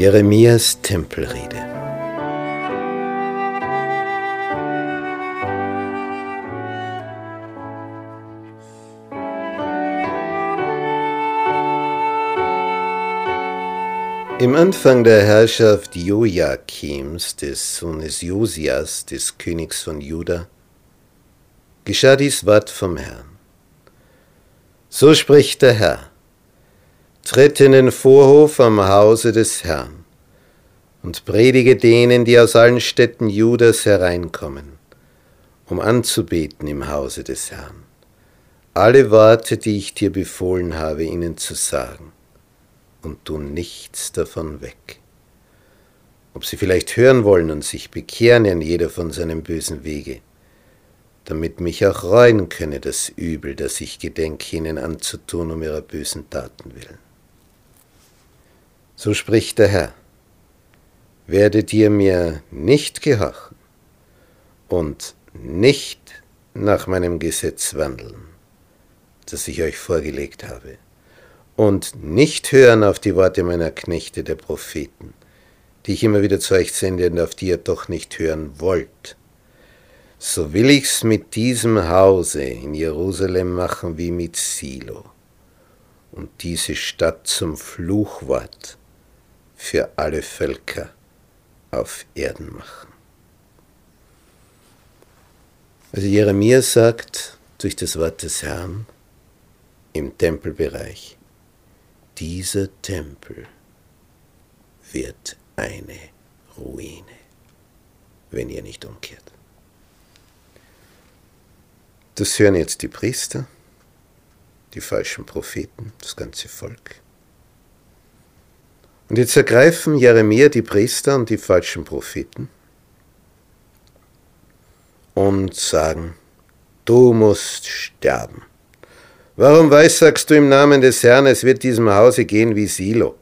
Jeremias Tempelrede. Im Anfang der Herrschaft Joachims, des Sohnes Josias, des Königs von Juda, geschah dies Wort vom Herrn. So spricht der Herr tritt in den Vorhof am Hause des Herrn und predige denen, die aus allen Städten Judas hereinkommen, um anzubeten im Hause des Herrn, alle Worte, die ich dir befohlen habe, ihnen zu sagen, und tu nichts davon weg. Ob sie vielleicht hören wollen und sich bekehren in jeder von seinem bösen Wege, damit mich auch reuen könne das Übel, das ich gedenke, ihnen anzutun um ihrer bösen Taten willen. So spricht der Herr, werdet ihr mir nicht gehorchen und nicht nach meinem Gesetz wandeln, das ich euch vorgelegt habe, und nicht hören auf die Worte meiner Knechte, der Propheten, die ich immer wieder zu euch sende und auf die ihr doch nicht hören wollt, so will ich's mit diesem Hause in Jerusalem machen wie mit Silo. Und diese Stadt zum Fluchwort für alle Völker auf Erden machen. Also Jeremia sagt durch das Wort des Herrn im Tempelbereich, dieser Tempel wird eine Ruine, wenn ihr nicht umkehrt. Das hören jetzt die Priester, die falschen Propheten, das ganze Volk. Und jetzt ergreifen Jeremia die Priester und die falschen Propheten und sagen, du musst sterben. Warum weissagst du im Namen des Herrn, es wird diesem Hause gehen wie Silo,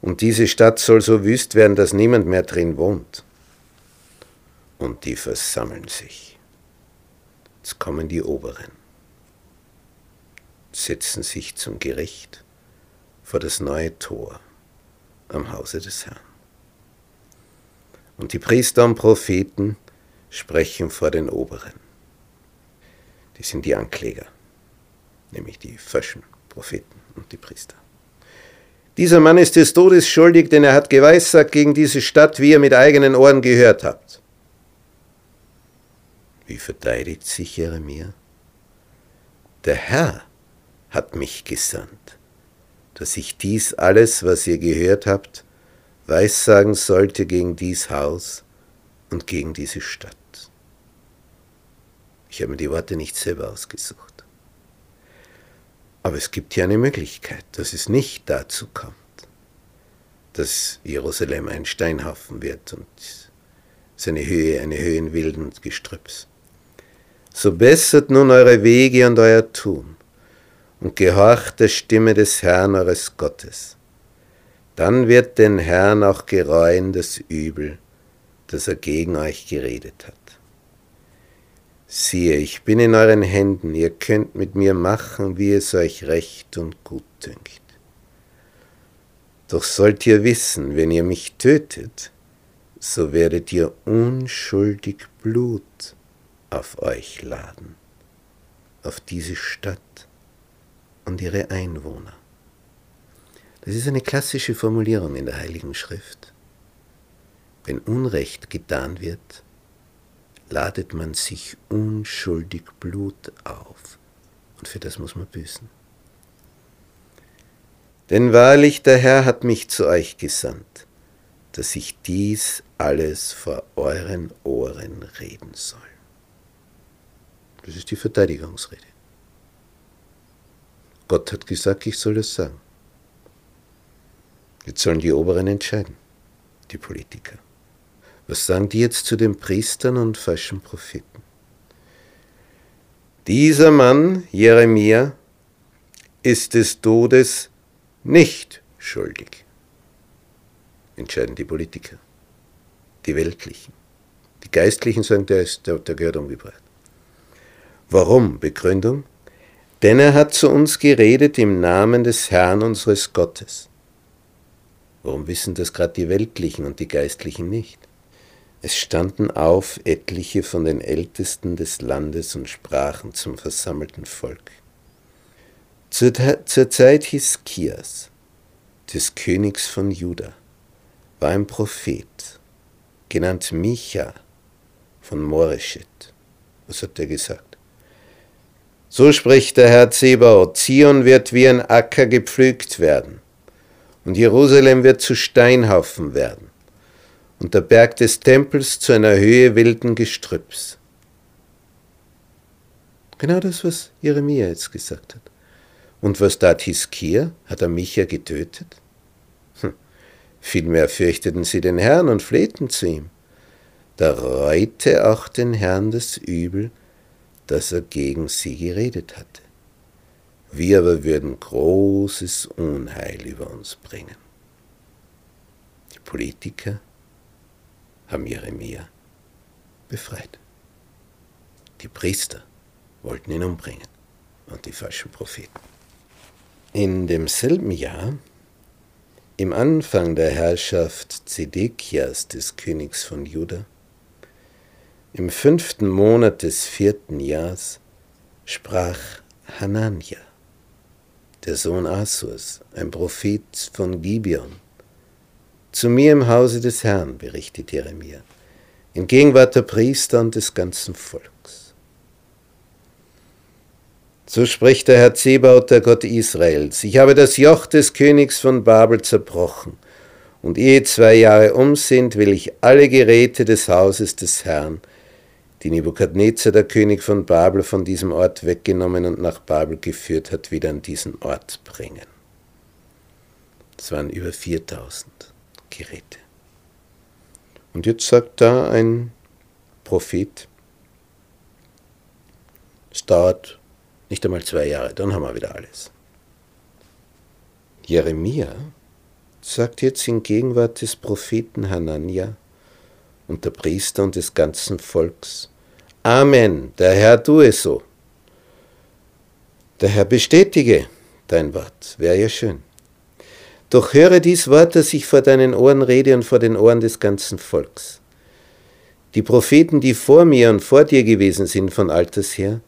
und diese Stadt soll so wüst werden, dass niemand mehr drin wohnt? Und die versammeln sich. Jetzt kommen die Oberen, setzen sich zum Gericht vor das neue Tor am Hause des Herrn. Und die Priester und Propheten sprechen vor den Oberen. Die sind die Ankläger, nämlich die falschen Propheten und die Priester. Dieser Mann ist des Todes schuldig, denn er hat geweissagt gegen diese Stadt, wie ihr mit eigenen Ohren gehört habt. Wie verteidigt sich Jeremia? Der Herr hat mich gesandt dass ich dies alles, was ihr gehört habt, weissagen sollte gegen dies Haus und gegen diese Stadt. Ich habe mir die Worte nicht selber ausgesucht. Aber es gibt hier eine Möglichkeit, dass es nicht dazu kommt, dass Jerusalem ein Steinhaufen wird und seine Höhe eine Höhe in wilden Gestrüpps. So bessert nun eure Wege und euer Tun und gehorcht der Stimme des Herrn eures Gottes. Dann wird den Herrn auch gereuen das Übel, das er gegen euch geredet hat. Siehe, ich bin in euren Händen, ihr könnt mit mir machen, wie es euch recht und gut dünkt. Doch sollt ihr wissen, wenn ihr mich tötet, so werdet ihr unschuldig Blut auf euch laden, auf diese Stadt und ihre Einwohner. Das ist eine klassische Formulierung in der Heiligen Schrift. Wenn Unrecht getan wird, ladet man sich unschuldig Blut auf, und für das muss man büßen. Denn wahrlich der Herr hat mich zu euch gesandt, dass ich dies alles vor euren Ohren reden soll. Das ist die Verteidigungsrede. Gott hat gesagt, ich soll es sagen. Jetzt sollen die Oberen entscheiden, die Politiker. Was sagen die jetzt zu den Priestern und falschen Propheten? Dieser Mann, Jeremia, ist des Todes nicht schuldig. Entscheiden die Politiker, die Weltlichen. Die Geistlichen sagen, der, ist, der, der gehört umgebracht. Warum? Begründung? Denn er hat zu uns geredet im Namen des Herrn unseres Gottes. Warum wissen das gerade die Weltlichen und die Geistlichen nicht? Es standen auf etliche von den Ältesten des Landes und sprachen zum versammelten Volk. Zur, zur Zeit Hiskias, des Königs von Juda, war ein Prophet, genannt Micha von Moreshet. Was hat er gesagt? So spricht der Herr Zebaoth, Zion wird wie ein Acker gepflügt werden und Jerusalem wird zu Steinhaufen werden und der Berg des Tempels zu einer Höhe wilden Gestrüpps. Genau das, was Jeremia jetzt gesagt hat. Und was tat Hiskia? Hat er Micha getötet? Hm. Vielmehr fürchteten sie den Herrn und flehten zu ihm. Da reute auch den Herrn das Übel, das er gegen sie geredet hatte. Wir aber würden großes Unheil über uns bringen. Die Politiker haben Jeremia befreit. Die Priester wollten ihn umbringen und die falschen Propheten. In demselben Jahr, im Anfang der Herrschaft Zedekias des Königs von Juda, im fünften Monat des vierten Jahres, sprach Hanania, der Sohn Asurs, ein Prophet von Gibeon, zu mir im Hause des Herrn, berichtet Jeremia, in Gegenwart der Priester und des ganzen Volks. So spricht der Herr Zebaoth, der Gott Israels, ich habe das Joch des Königs von Babel zerbrochen, und ehe zwei Jahre um sind, will ich alle Geräte des Hauses des Herrn, die Nebukadnezar, der König von Babel, von diesem Ort weggenommen und nach Babel geführt hat, wieder an diesen Ort bringen. Es waren über 4000 Geräte. Und jetzt sagt da ein Prophet, es dauert nicht einmal zwei Jahre, dann haben wir wieder alles. Jeremia sagt jetzt in Gegenwart des Propheten Hanania, und der Priester und des ganzen Volks. Amen, der Herr tue so. Der Herr bestätige dein Wort, wäre ja schön. Doch höre dies Wort, das ich vor deinen Ohren rede und vor den Ohren des ganzen Volks. Die Propheten, die vor mir und vor dir gewesen sind von alters her,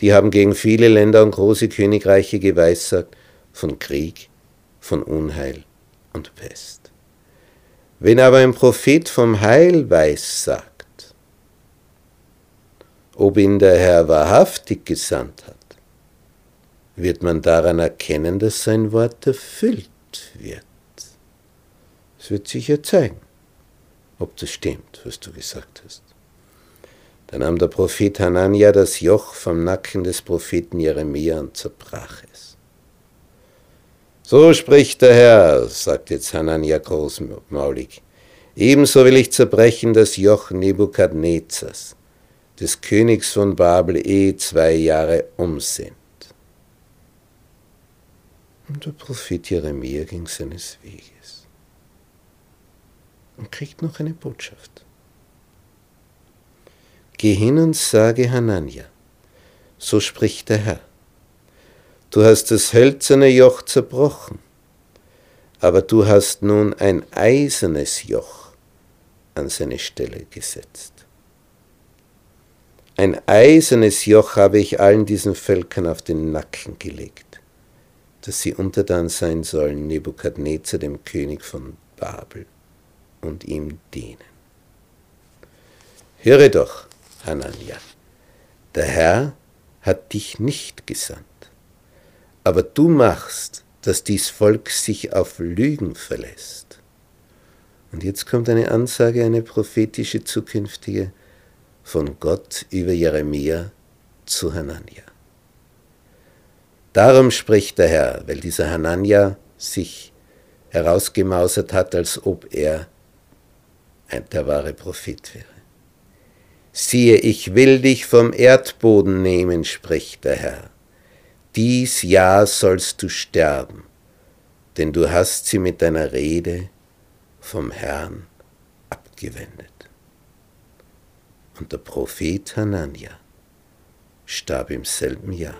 die haben gegen viele Länder und große Königreiche geweissagt von Krieg, von Unheil und Pest. Wenn aber ein Prophet vom Heil weiß sagt, ob ihn der Herr wahrhaftig gesandt hat, wird man daran erkennen, dass sein Wort erfüllt wird. Es wird sicher zeigen, ob das stimmt, was du gesagt hast. Da nahm der Prophet Hanania das Joch vom Nacken des Propheten Jeremia und zerbrach es. So spricht der Herr, sagt jetzt Hanania großmaulig. Ebenso will ich zerbrechen das Joch Nebukadnezars, des Königs von Babel, ehe zwei Jahre um sind. Und der Prophet Jeremia ging seines Weges und kriegt noch eine Botschaft. Geh hin und sage Hanania, so spricht der Herr. Du hast das hölzerne Joch zerbrochen, aber du hast nun ein eisernes Joch an seine Stelle gesetzt. Ein eisernes Joch habe ich allen diesen Völkern auf den Nacken gelegt, dass sie untertan sein sollen Nebukadnezar, dem König von Babel, und ihm dienen. Höre doch, Hanania, der Herr hat dich nicht gesandt aber du machst, dass dies Volk sich auf Lügen verlässt. Und jetzt kommt eine Ansage, eine prophetische zukünftige von Gott über Jeremia zu Hanania. Darum spricht der Herr, weil dieser Hanania sich herausgemausert hat, als ob er der wahre Prophet wäre. Siehe, ich will dich vom Erdboden nehmen, spricht der Herr dies Jahr sollst du sterben, denn du hast sie mit deiner Rede vom Herrn abgewendet. Und der Prophet Hanania starb im selben Jahr.